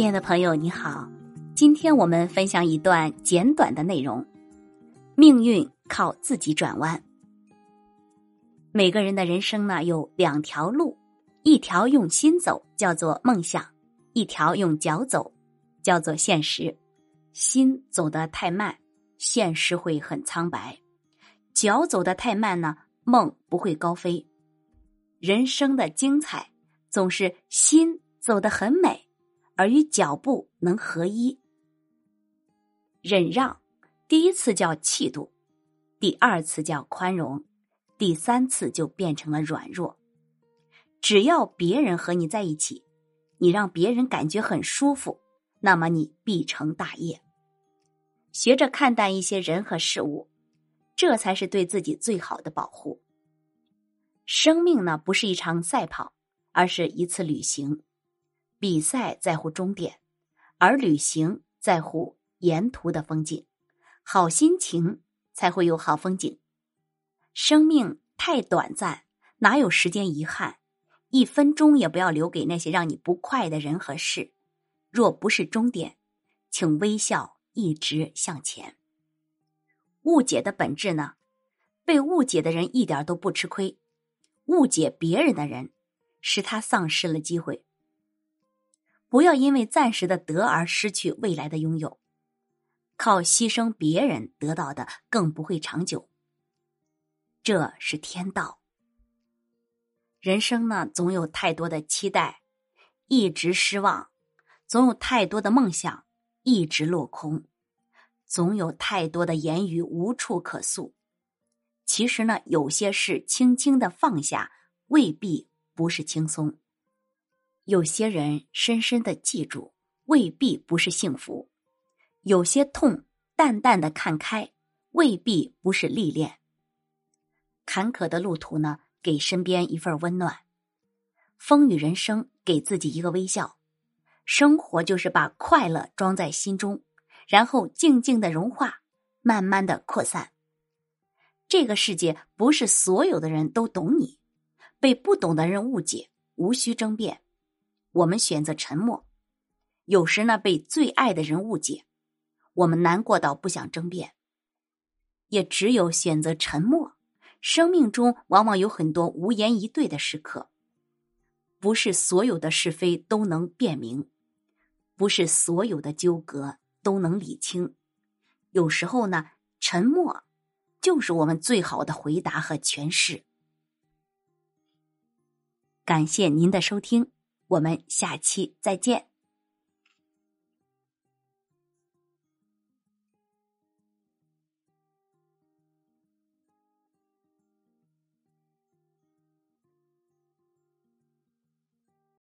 亲爱的朋友，你好，今天我们分享一段简短的内容：命运靠自己转弯。每个人的人生呢，有两条路，一条用心走，叫做梦想；一条用脚走，叫做现实。心走得太慢，现实会很苍白；脚走得太慢呢，梦不会高飞。人生的精彩，总是心走得很美。而与脚步能合一，忍让，第一次叫气度，第二次叫宽容，第三次就变成了软弱。只要别人和你在一起，你让别人感觉很舒服，那么你必成大业。学着看淡一些人和事物，这才是对自己最好的保护。生命呢，不是一场赛跑，而是一次旅行。比赛在乎终点，而旅行在乎沿途的风景。好心情才会有好风景。生命太短暂，哪有时间遗憾？一分钟也不要留给那些让你不快的人和事。若不是终点，请微笑，一直向前。误解的本质呢？被误解的人一点都不吃亏，误解别人的人，使他丧失了机会。不要因为暂时的得而失去未来的拥有，靠牺牲别人得到的更不会长久。这是天道。人生呢，总有太多的期待，一直失望；总有太多的梦想，一直落空；总有太多的言语无处可诉。其实呢，有些事轻轻的放下，未必不是轻松。有些人深深的记住，未必不是幸福；有些痛淡淡的看开，未必不是历练。坎坷的路途呢，给身边一份温暖；风雨人生，给自己一个微笑。生活就是把快乐装在心中，然后静静的融化，慢慢的扩散。这个世界不是所有的人都懂你，被不懂的人误解，无需争辩。我们选择沉默，有时呢被最爱的人误解，我们难过到不想争辩。也只有选择沉默，生命中往往有很多无言以对的时刻。不是所有的是非都能辨明，不是所有的纠葛都能理清。有时候呢，沉默就是我们最好的回答和诠释。感谢您的收听。我们下期再见。